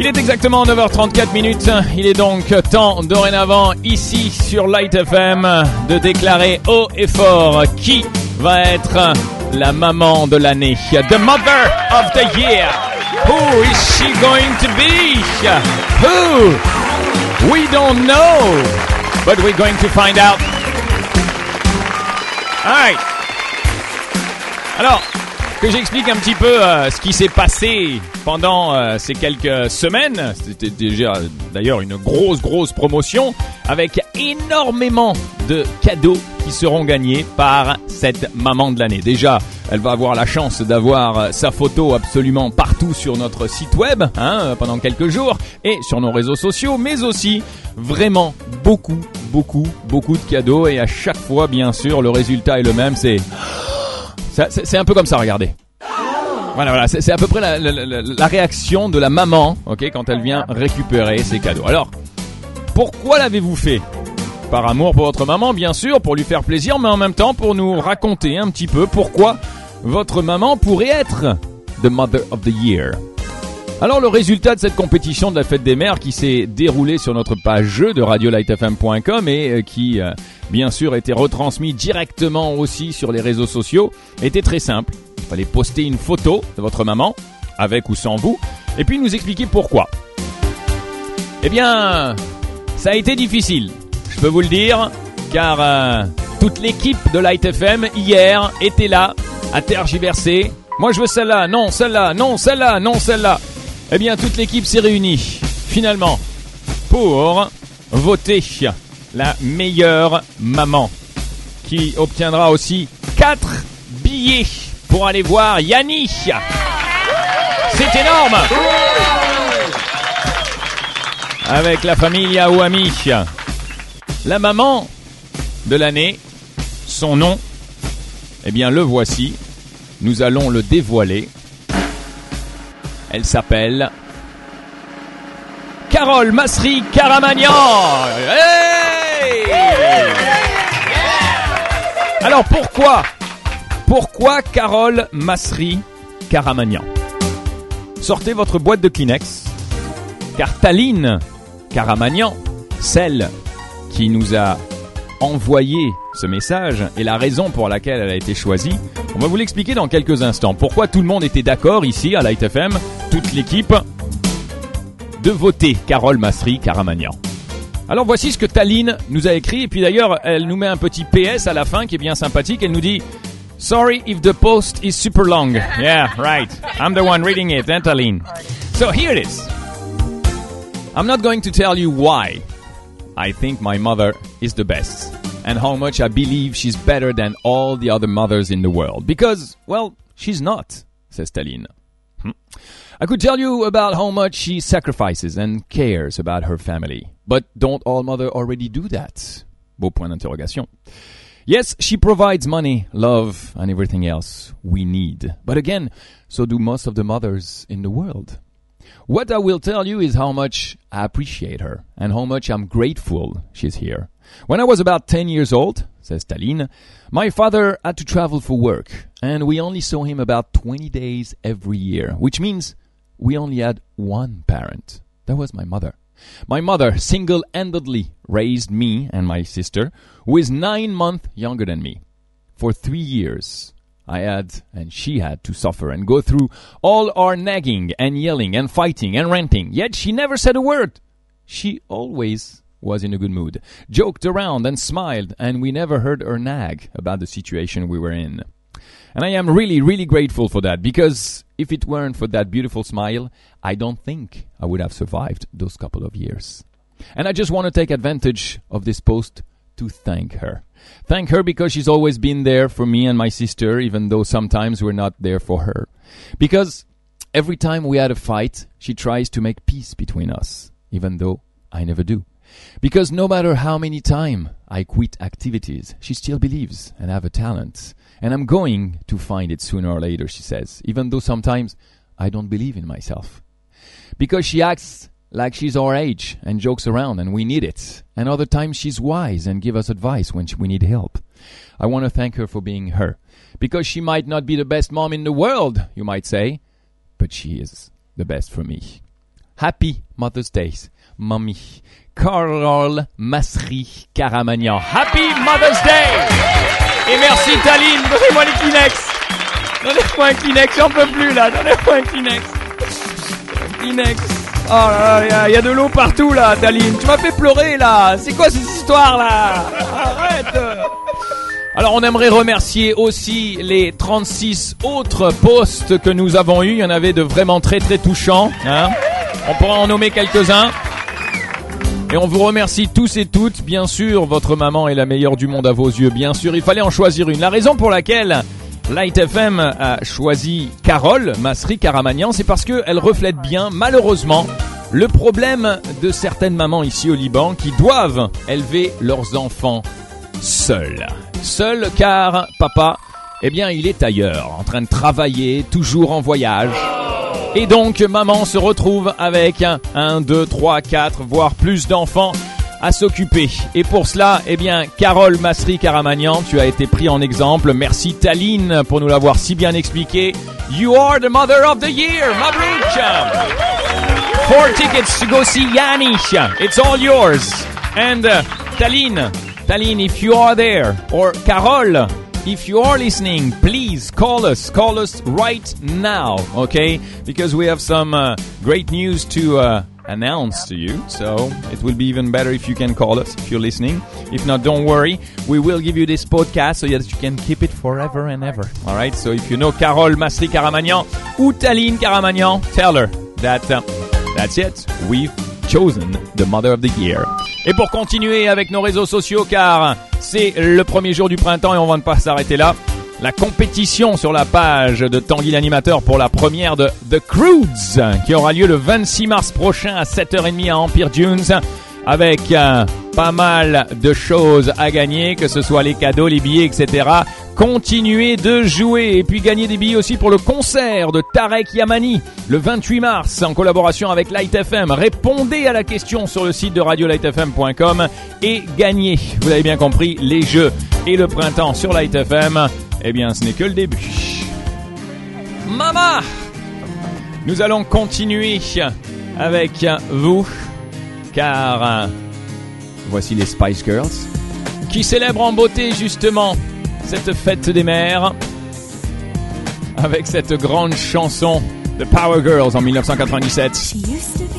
Il est exactement 9h34 minutes. Il est donc temps dorénavant ici sur Light FM de déclarer haut et fort qui va être la maman de l'année. The mother of the year. Who is she going to be? Who? We don't know. But we're going to find out. Alright. Alors, que j'explique un petit peu euh, ce qui s'est passé pendant euh, ces quelques semaines. C'était déjà d'ailleurs une grosse grosse promotion avec énormément de cadeaux qui seront gagnés par cette maman de l'année. Déjà, elle va avoir la chance d'avoir euh, sa photo absolument partout sur notre site web hein, pendant quelques jours et sur nos réseaux sociaux, mais aussi vraiment beaucoup, beaucoup, beaucoup de cadeaux et à chaque fois, bien sûr, le résultat est le même. C'est c'est un peu comme ça, regardez. Voilà, voilà, c'est à peu près la, réaction de la maman, ok, quand elle vient récupérer ses cadeaux. Alors, pourquoi l'avez-vous fait? Par amour pour votre maman, bien sûr, pour lui faire plaisir, mais en même temps pour nous raconter un petit peu pourquoi votre maman pourrait être the mother of the year. Alors le résultat de cette compétition de la fête des mères qui s'est déroulée sur notre page jeu de radiolightfm.com et euh, qui euh, bien sûr était retransmis directement aussi sur les réseaux sociaux était très simple. Il fallait poster une photo de votre maman avec ou sans vous et puis nous expliquer pourquoi. Eh bien, ça a été difficile, je peux vous le dire, car euh, toute l'équipe de Light FM hier était là à tergiverser. Moi je veux celle-là, non celle-là, non celle-là, non celle-là. Eh bien, toute l'équipe s'est réunie, finalement, pour voter la meilleure maman, qui obtiendra aussi 4 billets pour aller voir Yanni. C'est énorme Avec la famille Aouami. La maman de l'année, son nom, eh bien, le voici. Nous allons le dévoiler elle s'appelle Carole Masri Caramagnan. Hey Alors pourquoi Pourquoi Carole Masri Caramagnan? Sortez votre boîte de Kleenex, car Taline Caramagnan, celle qui nous a envoyé ce message et la raison pour laquelle elle a été choisie, on va vous l'expliquer dans quelques instants. Pourquoi tout le monde était d'accord ici à Light toute l'équipe, de voter Carole Masri Caramagnan. Alors voici ce que Taline nous a écrit et puis d'ailleurs elle nous met un petit PS à la fin qui est bien sympathique. Elle nous dit Sorry if the post is super long. Yeah, right. I'm the one reading it, hein, Taline? So here it is. I'm not going to tell you why I think my mother is the best and how much I believe she's better than all the other mothers in the world. Because, well, she's not, says Taline. Hmm. I could tell you about how much she sacrifices and cares about her family. But don't all mothers already do that? Beau point d'interrogation. Yes, she provides money, love, and everything else we need. But again, so do most of the mothers in the world. What I will tell you is how much I appreciate her and how much I'm grateful she's here. When I was about 10 years old, says Taline, my father had to travel for work, and we only saw him about 20 days every year, which means we only had one parent. That was my mother. My mother single handedly raised me and my sister, who is nine months younger than me. For three years, I had and she had to suffer and go through all our nagging and yelling and fighting and ranting, yet she never said a word. She always was in a good mood, joked around and smiled, and we never heard her nag about the situation we were in. And I am really, really grateful for that because if it weren't for that beautiful smile, I don't think I would have survived those couple of years. And I just want to take advantage of this post to thank her. Thank her because she's always been there for me and my sister, even though sometimes we're not there for her. Because every time we had a fight, she tries to make peace between us, even though I never do. Because no matter how many times I quit activities, she still believes and have a talent. And I'm going to find it sooner or later, she says, even though sometimes I don't believe in myself. Because she acts like she's our age and jokes around and we need it. And other times she's wise and give us advice when we need help. I want to thank her for being her. Because she might not be the best mom in the world, you might say, but she is the best for me. Happy Mother's Day, Mommy. Carole Masri Karamanian. Happy Mother's Day! Et merci Taline, donnez-moi les Kleenex! Donnez-moi un Kleenex, j'en peux plus là, donnez-moi un Kleenex! Kleenex. Oh là là, il y, a de l'eau partout là, Taline. Tu m'as fait pleurer là. C'est quoi cette histoire là? Arrête alors on aimerait remercier aussi les 36 autres posts que nous avons eus. Il y en avait de vraiment très très touchants. Hein on pourra en nommer quelques-uns. Et on vous remercie tous et toutes. Bien sûr, votre maman est la meilleure du monde à vos yeux. Bien sûr, il fallait en choisir une. La raison pour laquelle Light FM a choisi Carole Masri Karamanian, c'est parce qu'elle reflète bien, malheureusement, le problème de certaines mamans ici au Liban qui doivent élever leurs enfants seuls. Seul car papa, eh bien, il est ailleurs, en train de travailler, toujours en voyage. Et donc, maman se retrouve avec un, deux, trois, quatre, voire plus d'enfants à s'occuper. Et pour cela, eh bien, Carole Masri Karamanian, tu as été pris en exemple. Merci Taline pour nous l'avoir si bien expliqué. You are the mother of the year, Mabrouk! Four tickets to go see Yanni. It's all yours. And uh, Taline, Taline, if you are there, or Carole, if you are listening, please call us. Call us right now, okay? Because we have some uh, great news to uh, announce to you. So it will be even better if you can call us if you're listening. If not, don't worry. We will give you this podcast so that you can keep it forever and ever. All right? So if you know Carole Masri Karamanian or Taline Karamanian, tell her that uh, that's it. We've chosen the mother of the year. Et pour continuer avec nos réseaux sociaux, car c'est le premier jour du printemps et on va ne pas s'arrêter là. La compétition sur la page de Tanguy l'animateur pour la première de The Crudes qui aura lieu le 26 mars prochain à 7h30 à Empire Dunes avec euh, pas mal de choses à gagner, que ce soit les cadeaux, les billets, etc. Continuez de jouer et puis gagner des billets aussi pour le concert de Tarek Yamani le 28 mars en collaboration avec Light FM. Répondez à la question sur le site de radiolightfm.com et gagnez. Vous avez bien compris, les jeux et le printemps sur Light FM, eh bien ce n'est que le début. Mama Nous allons continuer avec vous car euh, voici les Spice Girls qui célèbrent en beauté justement cette fête des mères avec cette grande chanson The Power Girls en 1997.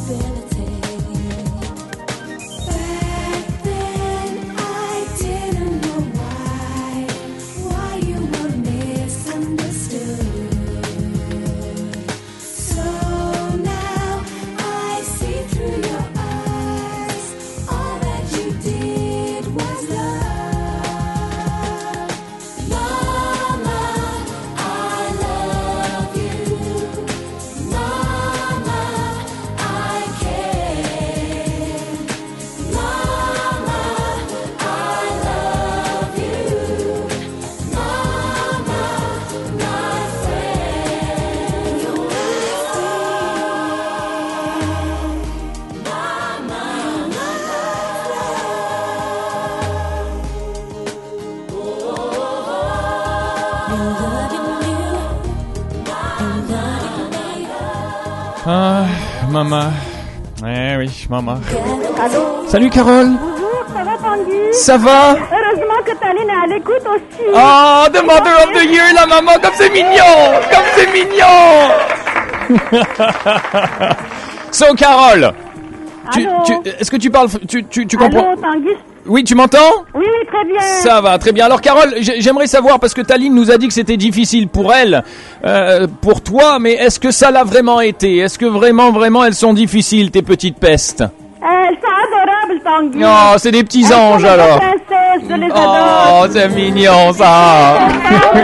possibility. Ah, maman. Eh oui, maman. Allô Salut Carole. Bonjour, ça va Tanguy Ça va Heureusement que Taline est à l'écoute aussi. Oh, the mother of the year, la maman, comme c'est mignon Comme c'est mignon So, Carole, tu, est-ce que tu parles, tu, tu, tu comprends Allô Tanguy Oui, tu m'entends Oui, très bien. Ça va, très bien. Alors Carole, j'ai- j'aimerais savoir, parce que Taline nous a dit que c'était difficile pour elle, euh, pour toi, mais est-ce que ça l'a vraiment été? Est-ce que vraiment, vraiment, elles sont difficiles, tes petites pestes? Elles sont adorables, Tanguy. Oh, c'est des petits Elles sont anges des alors princesses, je les Oh, c'est mignon ça Un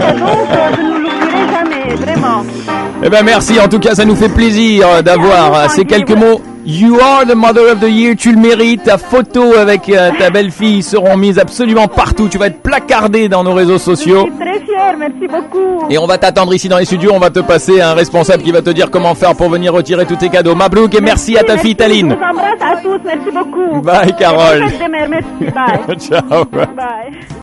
cadeau que je ne l'oublierai jamais, vraiment. Eh ben merci, en tout cas ça nous fait plaisir euh, d'avoir euh, ces quelques mots. You are the mother of the year, tu le mérites. Ta photo avec euh, ta belle-fille seront mises absolument partout. Tu vas être placardé dans nos réseaux Je sociaux. suis très fière, merci beaucoup. Et on va t'attendre ici dans les studios, on va te passer un responsable qui va te dire comment faire pour venir retirer tous tes cadeaux. Mabrouk et merci à ta fille Taline. Je vous embrasse à tous, merci beaucoup. Bye, Carole. merci, bye. Ciao. bye.